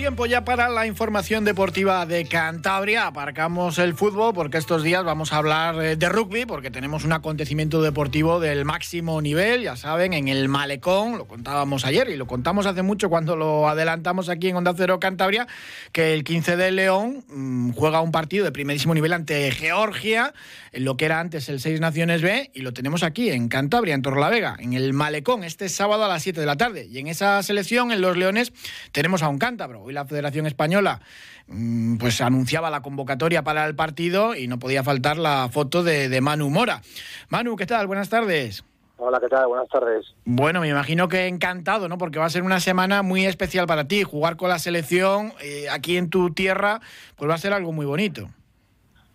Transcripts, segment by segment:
Tiempo ya para la información deportiva de Cantabria. Aparcamos el fútbol porque estos días vamos a hablar eh, de rugby porque tenemos un acontecimiento deportivo del máximo nivel, ya saben, en el Malecón, lo contábamos ayer y lo contamos hace mucho cuando lo adelantamos aquí en Onda Cero Cantabria, que el 15 de León mmm, juega un partido de primerísimo nivel ante Georgia, lo que era antes el Seis Naciones B, y lo tenemos aquí en Cantabria, en Torrelavega, en el Malecón, este sábado a las 7 de la tarde. Y en esa selección, en Los Leones, tenemos a un cántabro. Hoy la Federación Española mmm, pues anunciaba la convocatoria para el partido y no podía faltar la foto de, de Manu Mora. Manu, ¿qué tal? Buenas tardes. Hola, ¿qué tal? Buenas tardes. Bueno, me imagino que encantado, ¿no? Porque va a ser una semana muy especial para ti. Jugar con la selección eh, aquí en tu tierra, pues va a ser algo muy bonito.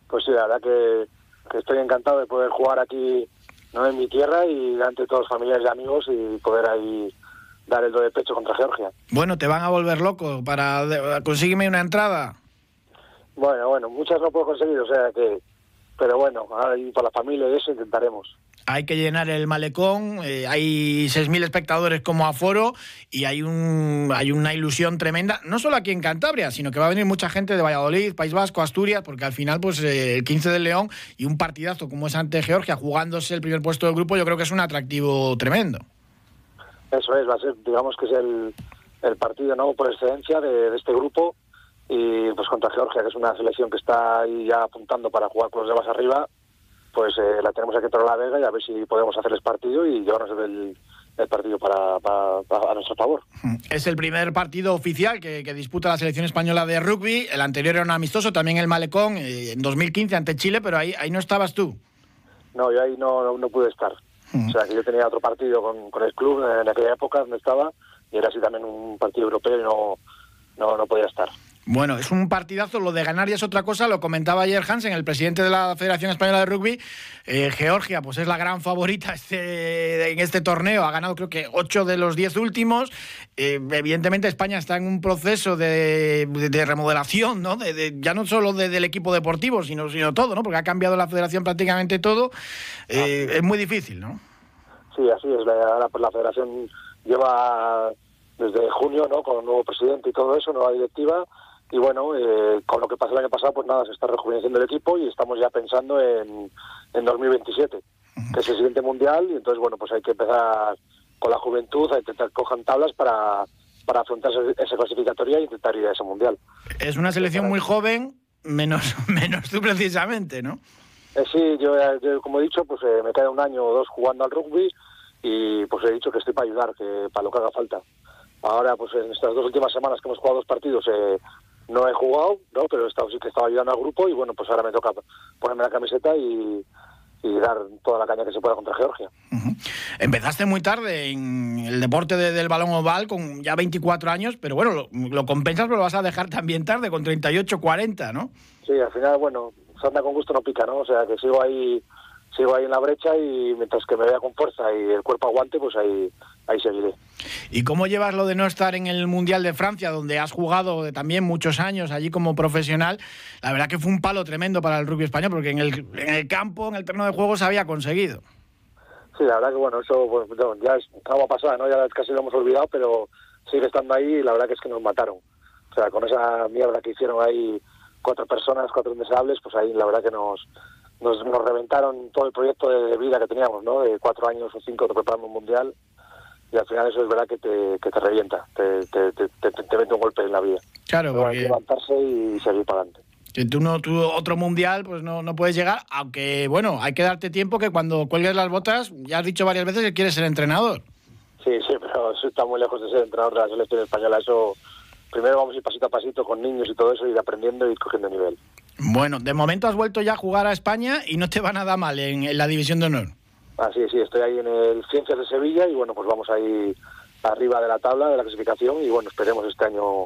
Pues sí, la verdad que, que estoy encantado de poder jugar aquí, no en mi tierra, y de todos los familiares y amigos y poder ahí dar el do de pecho contra Georgia. Bueno, te van a volver loco para consígueme una entrada. Bueno, bueno, muchas no puedo conseguir, o sea que, pero bueno, ahí para la familia y eso intentaremos. Hay que llenar el malecón, eh, hay 6.000 espectadores como aforo y hay, un, hay una ilusión tremenda, no solo aquí en Cantabria, sino que va a venir mucha gente de Valladolid, País Vasco, Asturias, porque al final pues eh, el 15 de León y un partidazo como es ante Georgia, jugándose el primer puesto del grupo, yo creo que es un atractivo tremendo. Eso es, va a ser, digamos que es el, el partido no por excelencia de, de este grupo y pues contra Georgia, que es una selección que está ahí ya apuntando para jugar con los demás arriba, pues eh, la tenemos aquí en la Vega y a ver si podemos hacerles partido y llevarnos el, el partido para, para, para, a nuestro favor. Es el primer partido oficial que, que, disputa la selección española de rugby. El anterior era un amistoso, también el Malecón, eh, en 2015 ante Chile, pero ahí, ahí no estabas tú. No, yo ahí no, no, no pude estar. Uh-huh. O sea, que yo tenía otro partido con, con, el club en aquella época donde estaba y era así también un partido europeo y no, no, no podía estar. Bueno, es un partidazo, lo de ganar ya es otra cosa, lo comentaba ayer Hansen, el presidente de la Federación Española de Rugby. Eh, Georgia, pues es la gran favorita este, en este torneo, ha ganado creo que 8 de los 10 últimos. Eh, evidentemente España está en un proceso de, de, de remodelación, ¿no? De, ya no solo del equipo deportivo, sino, sino todo, ¿no? Porque ha cambiado la federación prácticamente todo. Eh, es muy difícil, ¿no? Sí, así es. La, la, la federación lleva desde junio, ¿no? Con un nuevo presidente y todo eso, nueva directiva y bueno, eh, con lo que pasó el año pasado, pues nada, se está rejuveneciendo el equipo y estamos ya pensando en, en 2027, que es el siguiente mundial, y entonces, bueno, pues hay que empezar con la juventud a intentar cojan tablas para, para afrontar esa clasificatoria e intentar ir a ese mundial. Es una selección muy joven, menos, menos tú precisamente, ¿no? Eh, sí, yo, yo, como he dicho, pues eh, me queda un año o dos jugando al rugby y pues he dicho que estoy para ayudar, que para lo que haga falta. Ahora, pues en estas dos últimas semanas que hemos jugado dos partidos, eh, no he jugado, ¿no? pero he estado, sí que estaba ayudando al grupo y bueno, pues ahora me toca ponerme la camiseta y, y dar toda la caña que se pueda contra Georgia. Uh -huh. Empezaste muy tarde en el deporte de, del balón oval con ya 24 años, pero bueno, lo, lo, compensas, pero lo vas a dejar también tarde, con 38, 40, ¿no? Sí, al final, bueno, anda con gusto no pica, ¿no? O sea, que sigo ahí sigo ahí en la brecha y mientras que me vea con fuerza y el cuerpo aguante, pues ahí, ahí seguiré. ¿Y cómo llevas lo de no estar en el Mundial de Francia, donde has jugado también muchos años allí como profesional? La verdad que fue un palo tremendo para el rugby español, porque en el, en el campo, en el terreno de juego, se había conseguido. Sí, la verdad que bueno, eso pues, ya es agua pasada, ¿no? Ya casi lo hemos olvidado, pero sigue estando ahí y la verdad que es que nos mataron. O sea, con esa mierda que hicieron ahí cuatro personas, cuatro indeseables, pues ahí la verdad que nos, nos, nos reventaron todo el proyecto de vida que teníamos, ¿no? De cuatro años o cinco preparando un mundial y al final eso es verdad que te, que te revienta, te, te, te, te, mete un golpe en la vida. Claro, Pero porque... Hay que levantarse y seguir para adelante. Que tú no, tú otro mundial, pues no, no puedes llegar, aunque bueno, hay que darte tiempo que cuando cuelgues las botas, ya has dicho varias veces que quieres ser entrenador. Sí, sí, pero eso está muy lejos de ser entrenador de la selección española. Eso primero vamos a ir pasito a pasito con niños y todo eso, ir aprendiendo y ir cogiendo nivel. Bueno, de momento has vuelto ya a jugar a España y no te va nada mal en, en la división de honor. Ah, sí, sí, estoy ahí en el Ciencias de Sevilla y bueno, pues vamos ahí arriba de la tabla de la clasificación y bueno, esperemos este año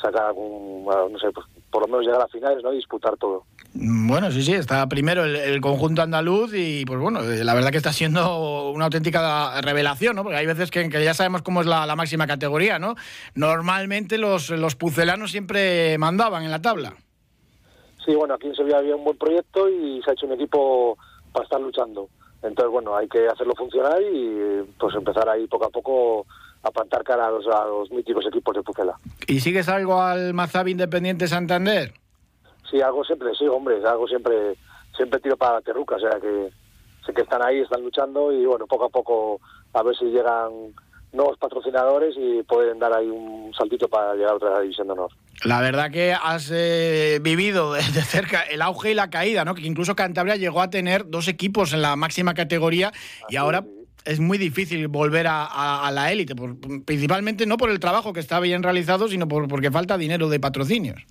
sacar algún, no sé, pues, por lo menos llegar a finales, ¿no? Y disputar todo. Bueno, sí, sí, está primero el, conjunto andaluz y pues bueno, eh, la verdad que está siendo una auténtica revelación, ¿no? Porque hay veces que, ya sabemos cómo es la, máxima categoría, ¿no? Normalmente los, los pucelanos siempre mandaban en la tabla. Sí, bueno, aquí en Sevilla había un buen proyecto y se ha hecho un equipo para estar luchando. Entonces, bueno, hay que hacerlo funcionar y pues empezar ahí poco a poco a plantar cara a los, a los míticos equipos de Pucela. ¿Y sigues algo al Mazabi Independiente Santander? Sí, algo siempre, sí, hombre, algo siempre, siempre tiro para la terruca, o sea que sé que están ahí, están luchando y bueno, poco a poco a ver si llegan nuevos patrocinadores y pueden dar ahí un saltito para llegar a otra división de honor. La verdad que has eh, vivido de cerca el auge y la caída, ¿no? Que incluso Cantabria llegó a tener dos equipos en la máxima categoría y ahora es muy difícil volver a, la élite, principalmente no por el trabajo que está bien realizado, sino por, porque falta dinero de patrocinios.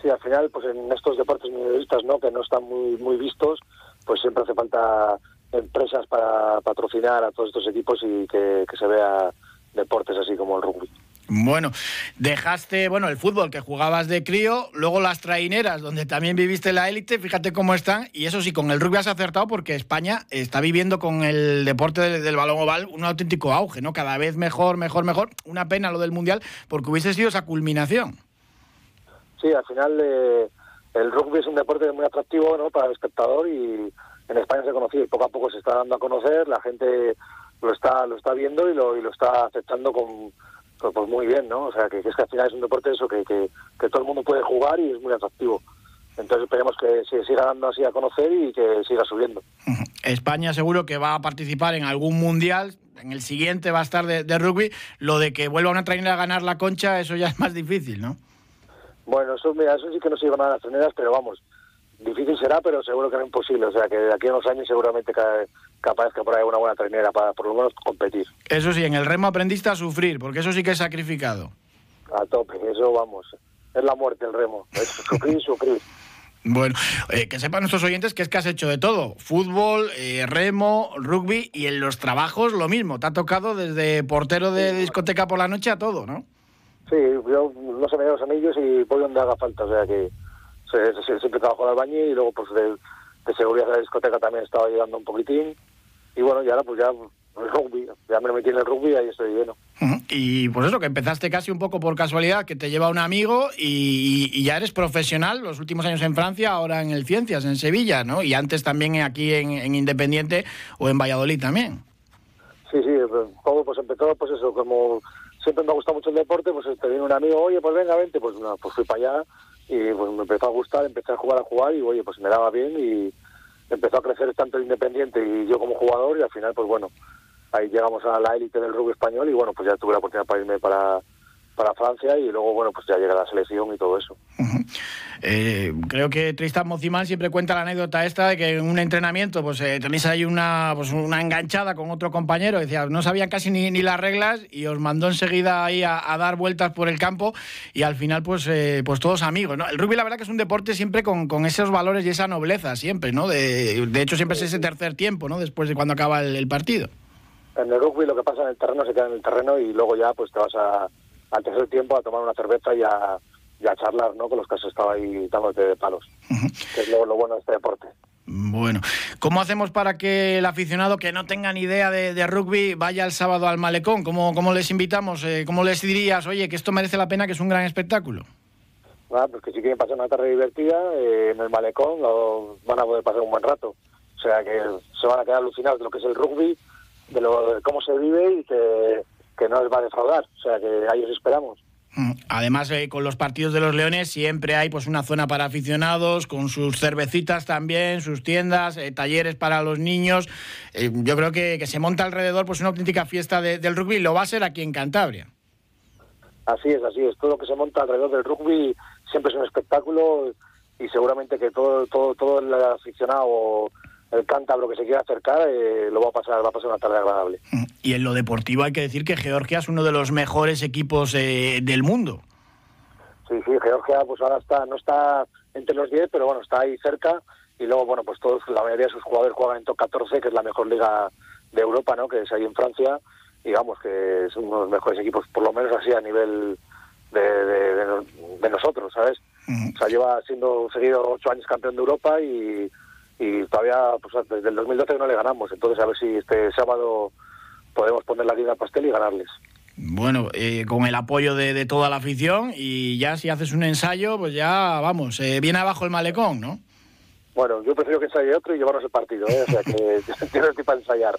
Sí, al final, pues en estos deportes minoristas, ¿no? Que no están muy muy vistos, pues siempre hace falta empresas para patrocinar a todos estos equipos y que, se vea deportes así como el rugby. Bueno, dejaste, bueno, el fútbol que jugabas de crío, luego las traineras, donde también viviste la élite, fíjate cómo están, y eso sí, con el rugby has acertado porque España está viviendo con el deporte del, balón oval un auténtico auge, ¿no? Cada vez mejor, mejor, mejor. Una pena lo del Mundial, porque hubiese sido esa culminación. Sí, al final eh, el rugby es un deporte muy atractivo, ¿no? Para el espectador y en España se conocía y poco a poco se está dando a conocer, la gente lo está lo está viendo y lo, y lo está aceptando con pues, pues muy bien, ¿no? O sea, que, es que al final es un deporte eso que, que, todo el mundo puede jugar y es muy atractivo. Entonces esperemos que se siga dando así a conocer y que siga subiendo. España seguro que va a participar en algún mundial, en el siguiente va a estar de, rugby. Lo de que vuelva una trainera a ganar la concha, eso ya es más difícil, ¿no? Bueno, eso, mira, eso sí que no se llevan a las traineras, pero vamos, difícil será, pero seguro que no imposible. O sea, que de aquí a unos años seguramente capaz que por ahí una buena trainera para por lo menos competir. Eso sí, en el remo aprendiste a sufrir, porque eso sí que es sacrificado. A tope, eso vamos. Es la muerte el remo. Es sufrir, sufrir. Bueno, eh, que sepan nuestros oyentes que es que has hecho de todo. Fútbol, eh, remo, rugby y en los trabajos lo mismo. Te ha tocado desde portero de discoteca por la noche a todo, ¿no? Sí, yo no se me los anillos y voy donde haga falta. O sea que siempre trabajo en el baño y luego pues de, seguridad de la discoteca también estaba ayudando un poquitín y bueno, y ahora pues ya el rugby, ya me metí en el rugby y ahí estoy lleno. Y pues eso, que empezaste casi un poco por casualidad, que te lleva un amigo y, ya eres profesional, los últimos años en Francia, ahora en el Ciencias, en Sevilla, ¿no? Y antes también aquí en, Independiente o en Valladolid también. Sí, sí, pues, todo pues empezó, pues eso, como siempre me ha gustado mucho el deporte, pues te viene un amigo, oye, pues venga, vente, pues, pues fui para allá y pues me empezó a gustar, empecé a jugar a jugar y oye, pues me daba bien y empezó a crecer tanto Independiente y yo como jugador y al final pues bueno, ahí llegamos a la élite del rugby español y bueno, pues ya tuve la oportunidad para irme para para Francia y luego, bueno, pues ya llega la selección y todo eso. Eh, creo que Tristan Mocimán siempre cuenta la anécdota esta de que en un entrenamiento pues eh, tenéis ahí una, pues, una enganchada con otro compañero, decía, no sabían casi ni, ni las reglas y os mandó enseguida ahí a, dar vueltas por el campo y al final pues, eh, pues todos amigos. ¿no? El rugby la verdad que es un deporte siempre con, con esos valores y esa nobleza siempre, ¿no? De, de hecho siempre es ese tercer tiempo, ¿no? Después de cuando acaba el partido. En el rugby lo que pasa en el terreno se queda en el terreno y luego ya pues te vas a al tercer tiempo a tomar una cerveza y a, charlar ¿no? con los que has estado ahí dándote de palos, que es lo, bueno de este deporte. Bueno, ¿cómo hacemos para que el aficionado que no tenga ni idea de, rugby vaya el sábado al malecón? ¿Cómo, cómo les invitamos? Eh, ¿Cómo les dirías, oye, que esto merece la pena, que es un gran espectáculo? Ah, pues que si quieren pasar una tarde divertida eh, en el malecón lo, van a poder pasar un buen rato. O sea que se van a quedar alucinados de lo que es el rugby, de, lo, de cómo se vive y que que no les va a defraudar, o sea que ahí os esperamos. Mm, además, eh, con los partidos de los Leones siempre hay pues una zona para aficionados, con sus cervecitas también, sus tiendas, eh, talleres para los niños. Eh, yo creo que, que, se monta alrededor pues una auténtica fiesta del rugby. Lo va a ser aquí en Cantabria. Así es, así es. Todo lo que se monta alrededor del rugby siempre es un espectáculo y seguramente que todo todo todo el aficionado el cántabro que se quiera acercar eh, lo va a pasar va a pasar una tarde agradable. Y en lo deportivo hay que decir que Georgia es uno de los mejores equipos eh, del mundo. Sí, sí, Georgia pues ahora está no está entre los 10, pero bueno, está ahí cerca y luego bueno, pues todos la mayoría de sus jugadores juegan en top 14, que es la mejor liga de Europa, ¿no? Que es ahí en Francia, digamos que es uno de los mejores equipos por lo menos así a nivel de, nosotros, ¿sabes? O sea, lleva siendo seguido ocho años campeón de Europa y, y todavía, pues desde el 2012 no le ganamos. Entonces, a ver si este sábado podemos poner la guía al pastel y ganarles. Bueno, eh, con el apoyo de, toda la afición y ya si haces un ensayo, pues ya, vamos, eh, viene abajo el malecón, ¿no? Bueno, yo prefiero que ensaye otro y llevarnos el partido, ¿eh? o sea que yo estoy para ensayar.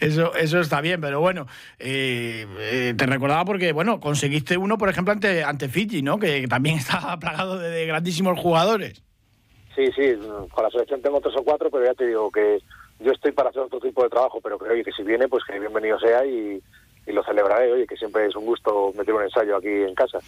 Eso, eso está bien, pero bueno, eh, te recordaba porque, bueno, conseguiste uno, por ejemplo, ante, ante Fiji, ¿no? Que también estaba plagado de, grandísimos jugadores. Sí, sí, con la selección tengo tres o cuatro, pero ya te digo que yo estoy para hacer otro tipo de trabajo, pero creo que si viene, pues que bienvenido sea y, y lo celebraré, oye, que siempre es un gusto meter un ensayo aquí en casa.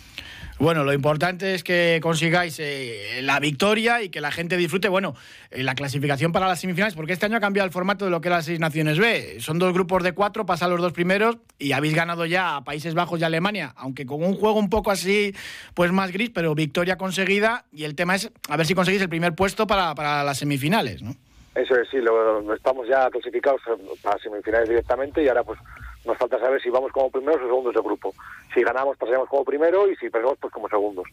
Bueno, lo importante es que consigáis eh, la victoria y que la gente disfrute, bueno, eh, la clasificación para las semifinales, porque este año ha cambiado el formato de lo que las seis naciones B. Son dos grupos de cuatro, pasan los dos primeros y habéis ganado ya a Países Bajos y Alemania, aunque con un juego un poco así, pues más gris, pero victoria conseguida y el tema es a ver si conseguís el primer puesto para, para las semifinales, ¿no? Eso es, sí, lo, estamos ya clasificados para semifinales directamente y ahora pues nos falta saber si vamos como primeros o segundos de grupo. Si ganamos, pasaremos como primero y si perdemos, pues como segundos.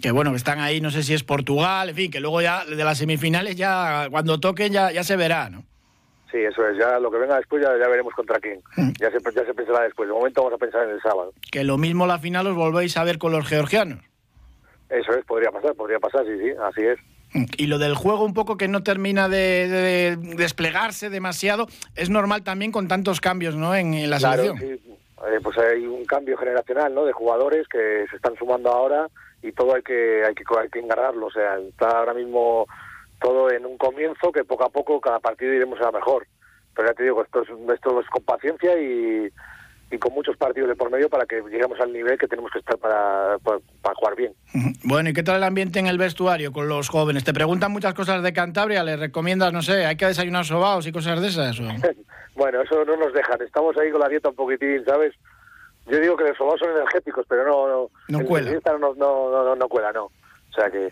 Que bueno, que están ahí, no sé si es Portugal, en fin, que luego ya de las semifinales, ya cuando toquen, ya, ya se verá, ¿no? Sí, eso es. Ya lo que venga después ya, ya veremos contra quién. Ya, se, ya se pensará después. De momento vamos a pensar en el sábado. Que lo mismo la final os volvéis a ver con los georgianos. Eso es, podría pasar, podría pasar, sí, sí, así es. Y lo del juego un poco que no termina de, desplegarse demasiado, es normal también con tantos cambios ¿no? en, la selección. Eh, pues hay un cambio generacional ¿no? de jugadores que se están sumando ahora y todo hay que hay que, hay que engarrarlo. O sea, está ahora mismo todo en un comienzo que poco a poco cada partido iremos a mejor. Pero ya te digo, esto es, esto es con paciencia y, y con muchos partidos de por medio para que lleguemos al nivel que tenemos que estar para, para, jugar bien. Bueno, ¿y qué tal el ambiente en el vestuario con los jóvenes? Te preguntan muchas cosas de Cantabria, ¿les recomiendas, no sé, hay que desayunar sobaos y cosas de esas? bueno, eso no nos dejan, estamos ahí con la dieta un poquitín, ¿sabes? Yo digo que los sobaos son energéticos, pero no... No, no cuela. No, no, no, no, cuela, no. O sea que...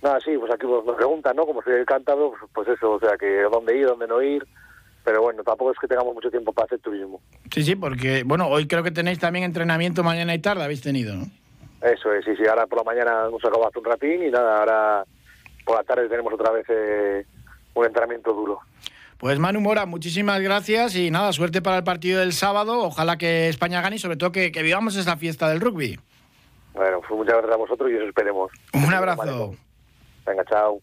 Nada, sí, pues aquí nos preguntan, ¿no? Como soy el cántaro, pues, pues eso, o sea que dónde ir, dónde no ir pero bueno, tampoco es que tengamos mucho tiempo para hacer turismo. Sí, sí, porque, bueno, hoy creo que tenéis también entrenamiento mañana y tarde, habéis tenido, ¿no? Eso es, sí, sí, ahora por la mañana hemos acabado un ratín y nada, ahora por la tarde tenemos otra vez eh, un entrenamiento duro. Pues Manu Mora, muchísimas gracias y nada, suerte para el partido del sábado. Ojalá que España gane y sobre todo que, vivamos esa fiesta del rugby. Bueno, pues muchas gracias a vosotros y os esperemos. Un abrazo. Venga, chao.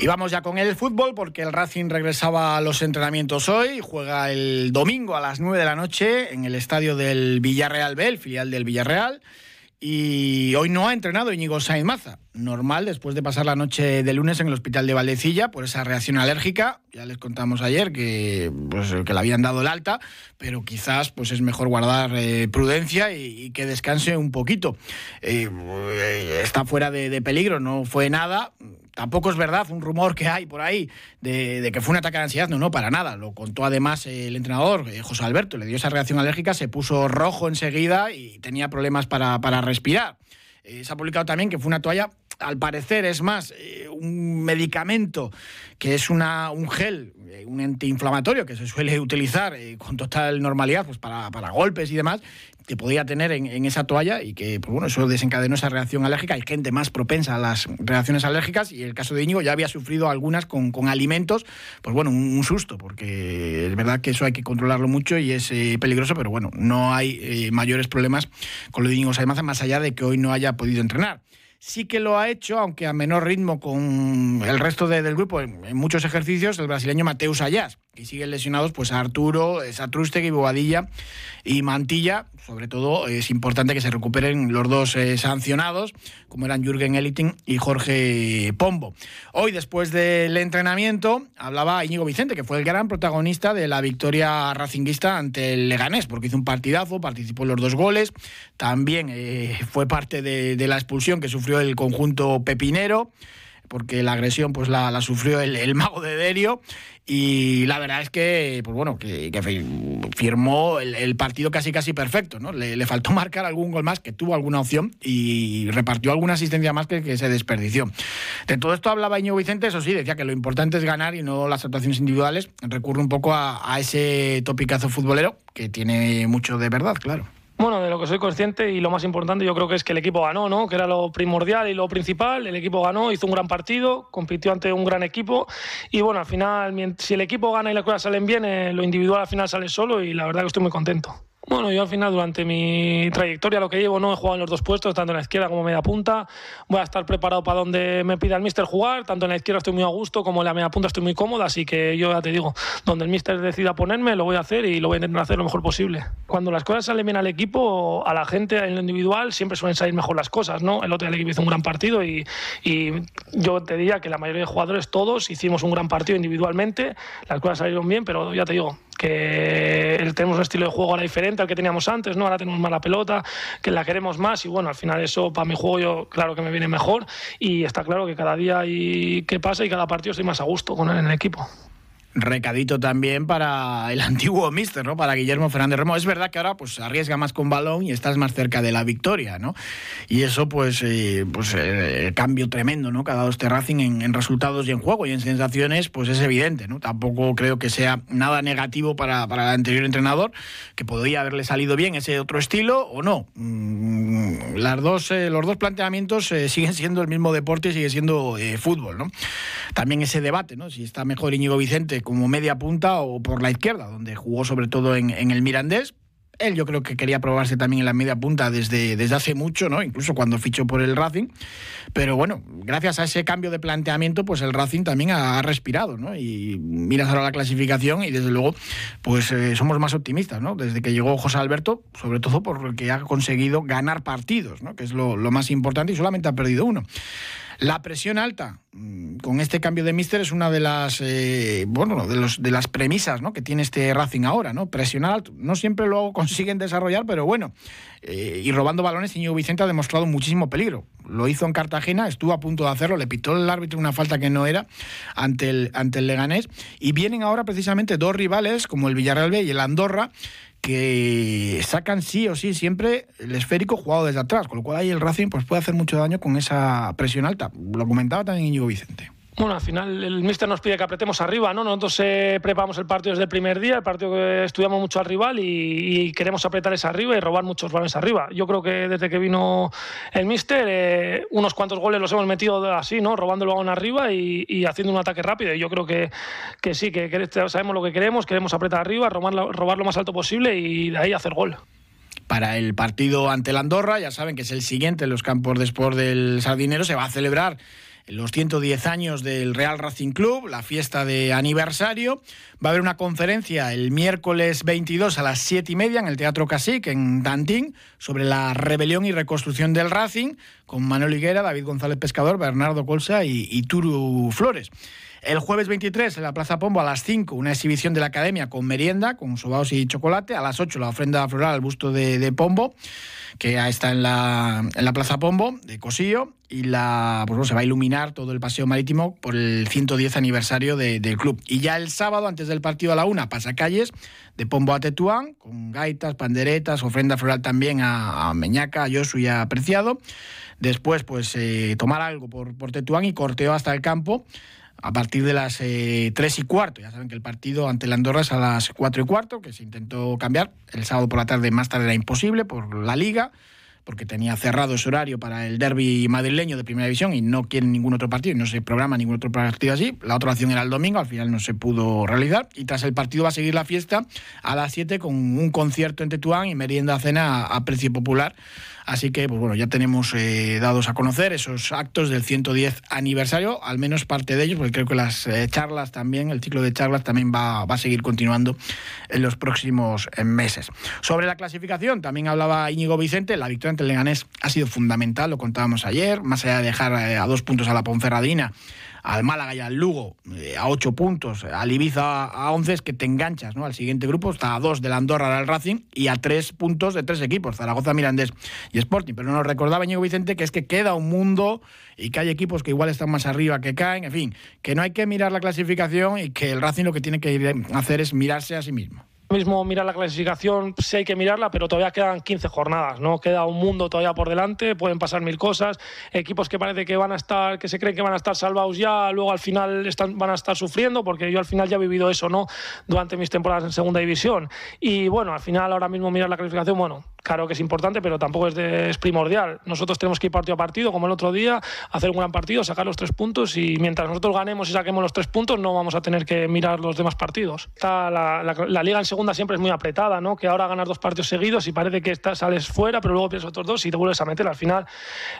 Y vamos ya con el fútbol porque el Racing regresaba a los entrenamientos hoy, juega el domingo a las 9 de la noche en el estadio del Villarreal B, el filial del Villarreal. Y hoy no ha entrenado Íñigo Sainz Maza. Normal, después de pasar la noche de lunes en el hospital de Valdecilla por esa reacción alérgica. Ya les contamos ayer que, pues, que le habían dado el alta, pero quizás pues, es mejor guardar eh, prudencia y, que descanse un poquito. Eh, está fuera de peligro, no fue nada Tampoco es verdad un rumor que hay por ahí de, que fue un ataque de ansiedad. No, no, para nada. Lo contó además el entrenador, eh, José Alberto. Le dio esa reacción alérgica, se puso rojo enseguida y tenía problemas para, respirar. Eh, se ha publicado también que fue una toalla, al parecer es más, eh, un medicamento que es una, un gel, un antiinflamatorio que se suele utilizar con total normalidad pues para, para golpes y demás, que podía tener en, esa toalla y que, pues bueno, eso desencadenó esa reacción alérgica. Hay gente más propensa a las reacciones alérgicas y el caso de Íñigo ya había sufrido algunas con, alimentos, pues bueno, un, susto, porque es verdad que eso hay que controlarlo mucho y es eh, peligroso, pero bueno, no hay eh, mayores problemas con lo de Íñigo Saimaza, más allá de que hoy no haya podido entrenar sí que lo ha hecho, aunque a menor ritmo con el resto del grupo en, muchos ejercicios, el brasileño Mateus Ayas, y siguen lesionados pues Arturo, Satrústegui, Bobadilla y Mantilla. Sobre todo es importante que se recuperen los dos eh, sancionados, como eran Jürgen Eliting y Jorge Pombo. Hoy, después del entrenamiento, hablaba Íñigo Vicente, que fue el gran protagonista de la victoria racinguista ante el Leganés, porque hizo un partidazo, participó en los dos goles, también eh, fue parte de la expulsión que sufrió el conjunto pepinero porque la agresión pues la, sufrió el, mago de Derio y la verdad es que pues bueno que, firmó el, partido casi casi perfecto no le, faltó marcar algún gol más que tuvo alguna opción y repartió alguna asistencia más que, que se desperdició. De todo esto hablaba Iñigo Vicente eso sí decía que lo importante es ganar y no las actuaciones individuales. Recurre un poco a, a ese topicazo futbolero que tiene mucho de verdad claro bueno, de lo que soy consciente y lo más importante yo creo que es que el equipo ganó, ¿no? Que era lo primordial y lo principal. El equipo ganó, hizo un gran partido, compitió ante un gran equipo y bueno, al final, si el equipo gana y las cosas salen bien, eh, lo individual al final sale solo y la verdad que estoy muy contento. Bueno, yo al final durante mi trayectoria lo que llevo no he jugado en los dos puestos, tanto en la izquierda como media punta. Voy a estar preparado para donde me pida el míster jugar, tanto en la izquierda estoy muy a gusto como en la media punta estoy muy cómoda, así que yo ya te digo, donde el míster decida ponerme lo voy a hacer y lo voy a intentar hacer lo mejor posible. Cuando las cosas salen bien al equipo, a la gente en lo individual siempre suelen salir mejor las cosas, ¿no? El otro día el equipo hizo un gran partido y, y yo te diría que la mayoría de jugadores todos hicimos un gran partido individualmente, las cosas salieron bien, pero ya te digo, que tenemos un estilo de juego ahora diferente al que teníamos antes, ¿no? Ahora tenemos más la pelota, que la queremos más y bueno, al final eso para mi juego yo claro que me viene mejor y está claro que cada día y que pasa y cada partido estoy más a gusto con él en el equipo recadito también para el antiguo mister, ¿no? Para Guillermo Fernández Remo. Es verdad que ahora pues arriesga más con balón y estás más cerca de la victoria, ¿no? Y eso pues, eh, pues eh, cambio tremendo, ¿no? Cada dos Racing en, en, resultados y en juego y en sensaciones pues es evidente, ¿no? Tampoco creo que sea nada negativo para, para el anterior entrenador, que podría haberle salido bien ese otro estilo o no. Mm, las dos, eh, los dos planteamientos siguen siendo el mismo deporte sigue siendo fútbol, ¿no? También ese debate, ¿no? Si está mejor Íñigo Vicente como media punta o por la izquierda, donde jugó sobre todo en, el Mirandés. Él yo creo que quería probarse también en la media punta desde, desde hace mucho, ¿no? Incluso cuando fichó por el Racing. Pero bueno, gracias a ese cambio de planteamiento, pues el Racing también ha, respirado, ¿no? Y miras ahora la clasificación y desde luego, pues eh, somos más optimistas, ¿no? Desde que llegó José Alberto, sobre todo porque ha conseguido ganar partidos, ¿no? Que es lo, lo más importante y solamente ha perdido uno. La presión alta, mm, con este cambio de míster, es una de las eh, bueno, de, los, de las premisas ¿no? que tiene este Racing ahora, ¿no? Presionar alto. No siempre lo consiguen desarrollar, pero bueno. Eh, y robando balones, Iñigo Vicente ha demostrado muchísimo peligro. Lo hizo en Cartagena, estuvo a punto de hacerlo, le pitó el árbitro una falta que no era ante el, ante el Leganés. Y vienen ahora precisamente dos rivales, como el Villarreal B y el Andorra, que sacan sí o sí siempre el esférico jugado desde atrás, con lo cual ahí el Racing pues, puede hacer mucho daño con esa presión alta. Lo comentaba también Íñigo Vicente. Bueno, al final el míster nos pide que apretemos arriba, ¿no? Nosotros eh, preparamos el partido desde el primer día, el partido que estudiamos mucho al rival y, queremos apretar ese arriba y robar muchos balones arriba. Yo creo que desde que vino el míster, eh, unos cuantos goles los hemos metido así, ¿no? Robando el balón arriba y, haciendo un ataque rápido. Y yo creo que, que sí, que, sabemos lo que queremos, queremos apretar arriba, robar, robar lo más alto posible y de ahí hacer gol para el partido ante la Andorra. Ya saben que es el siguiente en los campos de sport del Sardinero. Se va a celebrar los 110 años del Real Racing Club, la fiesta de aniversario. Va a haber una conferencia el miércoles 22 a las 7 y media en el Teatro Casic, en Dantín, sobre la rebelión y reconstrucción del Racing, con Manuel Higuera, David González Pescador, Bernardo Colsa y, Turu Flores. El jueves 23 en la Plaza Pombo a las 5 una exhibición de la Academia con merienda, con sobaos y chocolate. A las 8 la ofrenda floral al busto de Pombo que está en la, Plaza Pombo de Cosillo y la, pues se va a iluminar todo el paseo marítimo por el 110 aniversario del club. Y ya el sábado, antes del partido a la una, pasacalles de Pombo a Tetuán, con gaitas, panderetas, ofrenda floral también a, Meñaca, a Yosu y a Preciado. Después, pues eh, tomar algo por, por Tetuán y corteo hasta el campo a partir de las eh, 3 y cuarto. Ya saben que el partido ante el Andorra es a las 4 y cuarto, que se intentó cambiar. El sábado por la tarde más tarde era imposible por la liga, porque tenía cerrado ese horario para el derby madrileño de primera división y no quieren ningún otro partido, no se programa ningún otro partido así. La otra opción era el domingo, al final no se pudo realizar. Y tras el partido va a seguir la fiesta a las 7 con un concierto en Tetuán y merienda cena a precio popular Así que, pues bueno, ya tenemos eh, dados a conocer esos actos del 110 aniversario, al menos parte de ellos, porque creo que las eh, charlas también, el ciclo de charlas también va, va a seguir continuando en los próximos eh, meses. Sobre la clasificación, también hablaba Íñigo Vicente, la victoria ante el Leganés ha sido fundamental, lo contábamos ayer, más allá de dejar a dos puntos a la Ponferradina al Málaga y al Lugo eh, a 8 puntos, al Ibiza a 11, es que te enganchas ¿no? al siguiente grupo, está a 2 del Andorra al Racing y a 3 puntos de tres equipos, Zaragoza, Mirandés y Sporting. Pero nos recordaba Ñigo Vicente que es que queda un mundo y que hay equipos que igual están más arriba que caen, en fin, que no hay que mirar la clasificación y que el Racing lo que tiene que hacer es mirarse a sí mismo mismo mirar la clasificación, sí hay que mirarla, pero todavía quedan 15 jornadas, ¿no? Queda un mundo todavía por delante, pueden pasar mil cosas, equipos que parece que van a estar, que se creen que van a estar salvados ya, luego al final están, van a estar sufriendo, porque yo al final ya he vivido eso, ¿no? Durante mis temporadas en segunda división. Y bueno, al final ahora mismo mirar la clasificación, bueno, claro que es importante, pero tampoco es, de, es primordial. Nosotros tenemos que ir partido a partido, como el otro día, hacer un gran partido, sacar los tres puntos y mientras nosotros ganemos y saquemos los tres puntos, no vamos a tener que mirar los demás partidos. Está la, la liga en segunda siempre es muy apretada, ¿no? Que ahora ganas dos partidos seguidos y parece que estás, sales fuera, pero luego piensas otros dos y te vuelves a meter. Al final,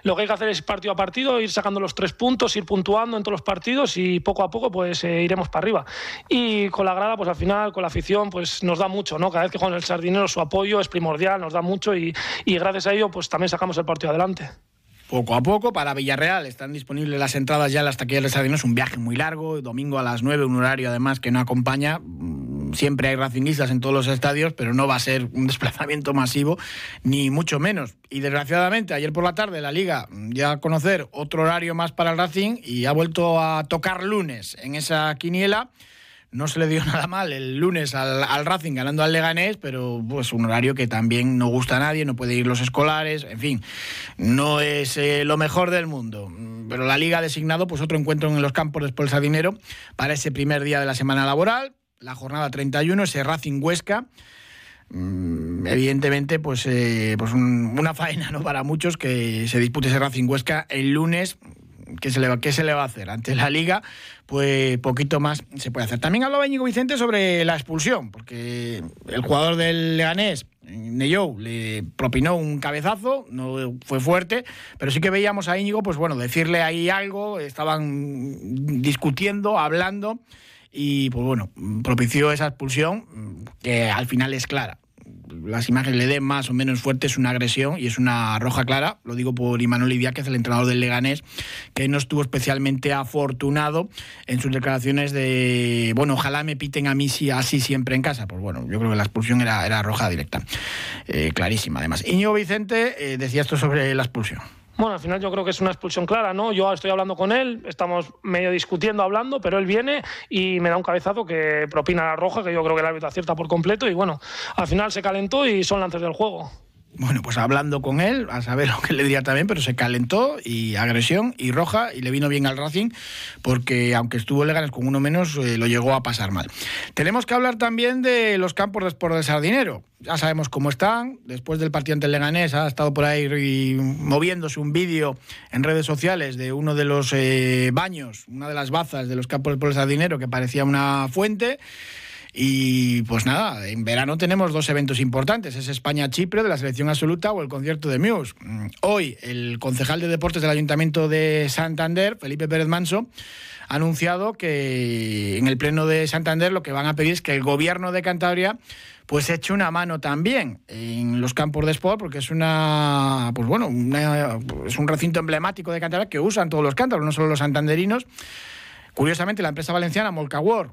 lo que hay que hacer es partido a partido, ir sacando los tres puntos, ir puntuando en todos los partidos y poco a poco, pues eh, iremos para arriba. Y con la grada, pues al final, con la afición, pues nos da mucho, ¿no? Cada vez que juegan el Sardinero, su apoyo es primordial, nos da mucho y, y gracias a ello, pues también sacamos el partido adelante poco a poco. Para Villarreal están disponibles las entradas ya en las taquillas de Es un viaje muy largo, domingo a las 9, un horario además que no acompaña. Mm, siempre hay racingistas en todos los estadios, pero no va a ser un desplazamiento masivo, ni mucho menos. Y desgraciadamente, ayer por la tarde la Liga ya a conocer otro horario más para el Racing y ha vuelto a tocar lunes en esa quiniela no se le dio nada mal el lunes al, Racing ganando al Leganés, pero pues un horario que también no gusta a nadie, no puede ir los escolares, en fin, no es eh, lo mejor del mundo. Pero la liga ha designado pues otro encuentro en los campos de dinero para ese primer día de la semana laboral, la jornada 31, ese Racing Huesca mm, evidentemente pues, eh, pues una faena ¿no? para muchos que se dispute ese Racing Huesca el lunes ¿qué se, le va, ¿qué se le va a hacer? Ante la liga, pues poquito más se puede hacer. También hablaba Íñigo Vicente sobre la expulsión, porque el jugador del Leganés, Neyou, le propinó un cabezazo, no fue fuerte, pero sí que veíamos a Íñigo, pues bueno, decirle ahí algo, estaban discutiendo, hablando, y pues bueno, propició esa expulsión, que al final es clara las imágenes le den más o menos fuerte, es una agresión y es una roja clara. Lo digo por Imanol es el entrenador del Leganés, que no estuvo especialmente afortunado en sus declaraciones de, bueno, ojalá me piten a mí así siempre en casa. Pues bueno, yo creo que la expulsión era, era roja directa, eh, clarísima además. Iñigo Vicente eh, decía esto sobre la expulsión. Bueno, al final yo creo que es una expulsión clara, ¿no? Yo estoy hablando con él, estamos medio discutiendo, hablando, pero él viene y me da un cabezazo que propina la roja, que yo creo que el árbitro acierta por completo y bueno, al final se calentó y son lances del juego. Bueno, pues hablando con él, a saber lo que le diría también, pero se calentó y agresión y roja y le vino bien al Racing porque aunque estuvo Leganes con uno menos, eh, lo llegó a pasar mal. Tenemos que hablar también de los campos de Sport de Sardinero. Ya sabemos cómo están. Después del partido ante el Leganés ha estado por ahí moviéndose un vídeo en redes sociales de uno de los eh, baños, una de las bazas de los campos de Sport de Sardinero que parecía una fuente. Y pues nada, en verano tenemos dos eventos importantes, es España-Chipre de la selección absoluta o el concierto de Muse. Mm, hoy el concejal de deportes del Ayuntamiento de Santander, Felipe Pérez Manso, ha anunciado que en el pleno de Santander lo que van a pedir es que el gobierno de Cantabria pues eche una mano también en los campos de sport, porque es una, pues bueno, es un recinto emblemático de Cantabria que usan todos los cántabros, no solo los santanderinos. Curiosamente, la empresa valenciana Molcawar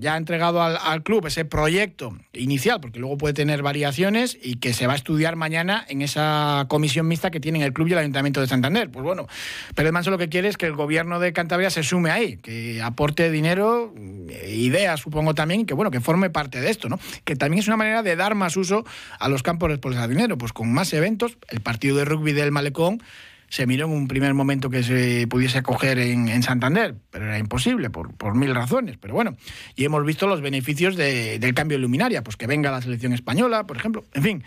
ya ha entregado al, club ese proyecto inicial, porque luego puede tener variaciones y que se va a estudiar mañana en esa comisión mixta que tienen el club y el Ayuntamiento de Santander. Pues bueno, Pérez Manso lo que quiere es que el gobierno de Cantabria se sume ahí, que aporte dinero, eh, ideas, supongo también, que bueno, que forme parte de esto, ¿no? Que también es una manera de dar más uso a los campos de dinero, pues con más eventos, el partido de rugby del Malecón se miró en un primer momento que se pudiese acoger en, Santander, pero era imposible por, por, mil razones. Pero bueno, y hemos visto los beneficios del cambio de luminaria, pues que venga la selección española, por ejemplo. En fin,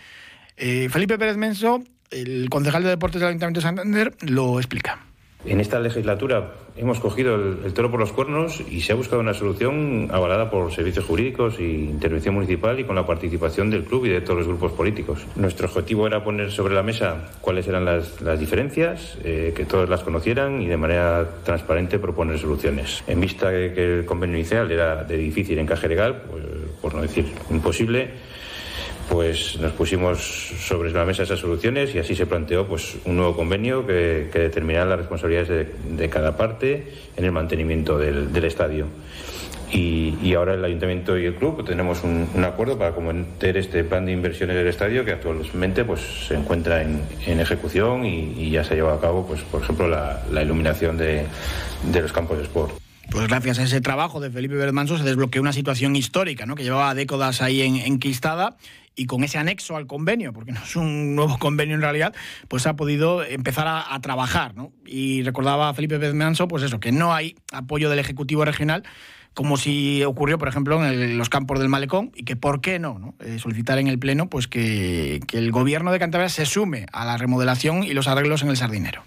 eh, Felipe Pérez Menso, el concejal de deportes del Ayuntamiento de Santander, lo explica En esta legislatura hemos cogido el, toro por los cuernos y se ha buscado una solución avalada por servicios jurídicos e intervención municipal y con la participación del club y de todos los grupos políticos. Nuestro objetivo era poner sobre la mesa cuáles eran las, diferencias, eh, que todos las conocieran y de manera transparente proponer soluciones. En vista de que el convenio inicial era de difícil encaje legal, pues, por no decir imposible, pues nos pusimos sobre la mesa esas soluciones y así se planteó pues un nuevo convenio que, que determinará las responsabilidades de, cada parte en el mantenimiento del, estadio. Y, ahora el ayuntamiento y el club tenemos un, acuerdo para cometer este plan de inversiones del estadio que actualmente pues se encuentra en, ejecución y, ya se ha llevado a cabo pues por ejemplo la, iluminación de, los campos de sport. Pues gracias a ese trabajo de Felipe Bermanso se desbloqueó una situación histórica, ¿no? que llevaba décadas ahí en, enquistada y con ese anexo al convenio, porque no es un nuevo convenio en realidad, pues ha podido empezar a, trabajar. ¿no? Y recordaba Felipe Bedmanso, pues eso, que no hay apoyo del Ejecutivo Regional como si ocurrió, por ejemplo, en los campos del Malecón, y que por qué no, ¿no? Eh, solicitar en el Pleno pues que, el Gobierno de Cantabria se sume a la remodelación y los arreglos en el Sardinero.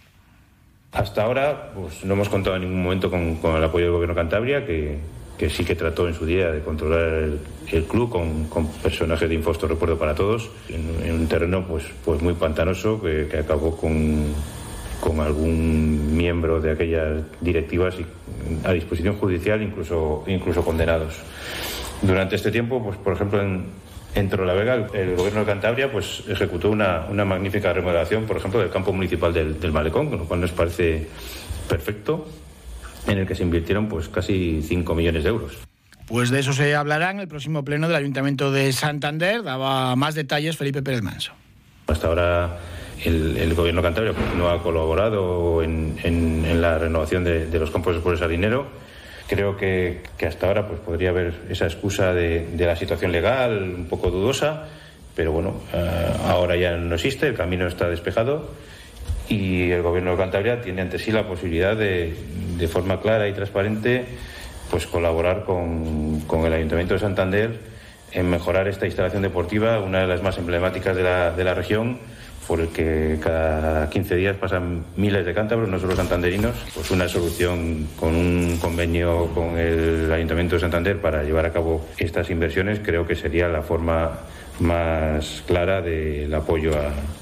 Hasta ahora pues, no hemos contado en ningún momento con, con el apoyo del Gobierno de Cantabria, que, que sí que trató en su día de controlar el, club con, personajes de Infosto, recuerdo para todos, en, un terreno pues, pues muy pantanoso que, acabó con, con, algún miembro de aquellas directivas a disposición judicial, incluso, incluso condenados. Durante este tiempo, pues por ejemplo en, en el gobierno de Cantabria pues ejecutó una, una magnífica remodelación, por ejemplo, del campo municipal del, del Malecón, con lo cual nos parece perfecto en el que se invirtieron pues casi 5 millones de euros. Pues de eso se hablará en el próximo pleno del Ayuntamiento de Santander. Daba más detalles Felipe Pérez Manso. Hasta ahora el, gobierno cantabrio no ha colaborado en, la renovación de, los campos por ese dinero. Creo que, hasta ahora pues, podría haber esa excusa de, la situación legal un poco dudosa, pero bueno, eh, ahora ya no existe, el camino está despejado y el gobierno de Cantabria tiene ante sí la posibilidad de, de forma clara y transparente pues colaborar con, con, el Ayuntamiento de Santander en mejorar esta instalación deportiva, una de las más emblemáticas de la, de la región, por el que cada 15 días pasan miles de cántabros, no solo santanderinos, pues una solución con un convenio con el Ayuntamiento de Santander para llevar a cabo estas inversiones creo que sería la forma más clara del apoyo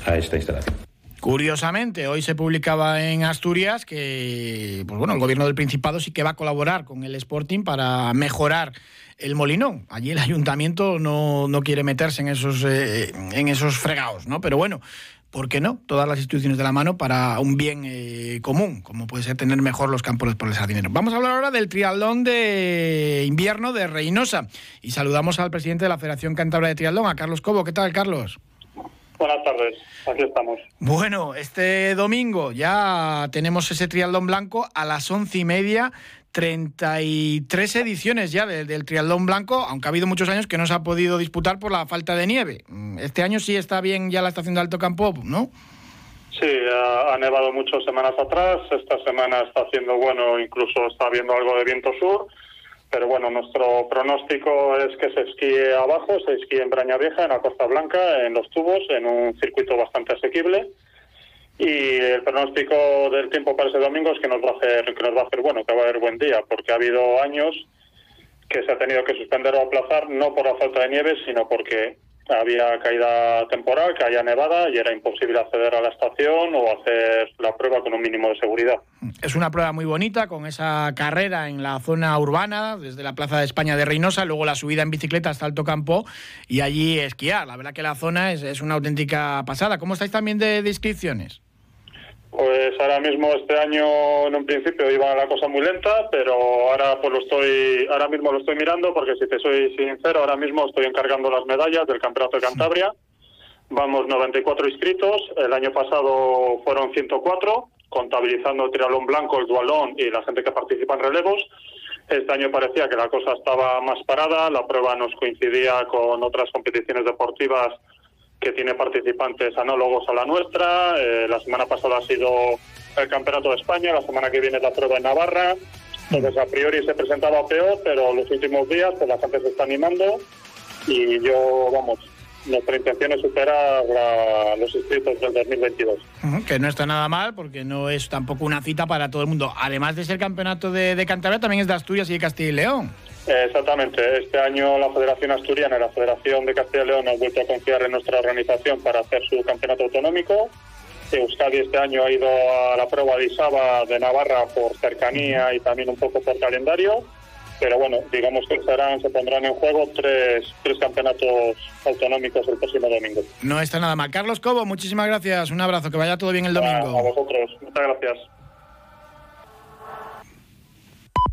a esta instalación. Curiosamente, hoy se publicaba en Asturias que pues bueno, el gobierno del Principado sí que va a colaborar con el Sporting para mejorar el Molinón. Allí el ayuntamiento no, quiere meterse en esos, eh, en esos fregados, ¿no? Pero bueno, ¿por qué no? Todas las instituciones de la mano para un bien eh, común, como puede ser tener mejor los campos por el sardinero. Vamos a hablar ahora del triatlón de invierno de Reynosa y saludamos al presidente de la Federación Cantabria de Triatlón, a Carlos Cobo. ¿Qué tal, Carlos? Buenas tardes, aquí estamos. Bueno, este domingo ya tenemos ese triatlón blanco a las once y media. 33 ediciones ya del, triatlón blanco, aunque ha habido muchos años que no se ha podido disputar por la falta de nieve. Este año sí está bien ya la estación de Alto Campo, ¿no? Sí, ha, ha nevado muchas semanas atrás. Esta semana está haciendo bueno, incluso está habiendo algo de viento sur pero bueno, nuestro pronóstico es que se esquíe abajo, se esquíe en Braña Vieja, en la Costa Blanca, en los tubos, en un circuito bastante asequible. Y el pronóstico del tiempo para ese domingo es que nos va a hacer, que nos va a hacer bueno, que va a haber buen día, porque ha habido años que se ha tenido que suspender o aplazar, no por la falta de nieve, sino porque había caída temporal, haya nevada y era imposible acceder a la estación o hacer la prueba con un mínimo de seguridad. Es una prueba muy bonita con esa carrera en la zona urbana, desde la Plaza de España de Reynosa, luego la subida en bicicleta hasta Alto Campo y allí esquiar. La verdad que la zona es, una auténtica pasada. ¿Cómo estáis también de, de inscripciones? Pues ahora mismo este año en un principio iba la cosa muy lenta, pero ahora pues lo estoy ahora mismo lo estoy mirando porque si te soy sincero, ahora mismo estoy encargando las medallas del Campeonato de Cantabria. Vamos 94 inscritos, el año pasado fueron 104, contabilizando el tiralón blanco, el dualón y la gente que participa en relevos. Este año parecía que la cosa estaba más parada, la prueba nos coincidía con otras competiciones deportivas que tiene participantes análogos a la nuestra. Eh, la semana pasada ha sido el Campeonato de España, la semana que viene la prueba en Navarra. Entonces, a priori se presentaba peor, pero los últimos días pues, la gente se está animando y yo, vamos, nuestra intención es superar los inscritos del 2022. que no está nada mal porque no es tampoco una cita para todo el mundo. Además de ser campeonato de, de Cantabria, también es de Asturias y de Castilla y León. Exactamente. Este año la Federación Asturiana y la Federación de Castilla y León han vuelto a confiar en nuestra organización para hacer su campeonato autonómico. Euskadi este año ha ido a la prueba de Isaba de Navarra por cercanía y también un poco por calendario. Pero bueno, digamos que serán, se pondrán en juego tres, tres campeonatos autonómicos el próximo domingo. No está nada mal. Carlos Cobo, muchísimas gracias. Un abrazo, que vaya todo bien el domingo. a vosotros, muchas gracias.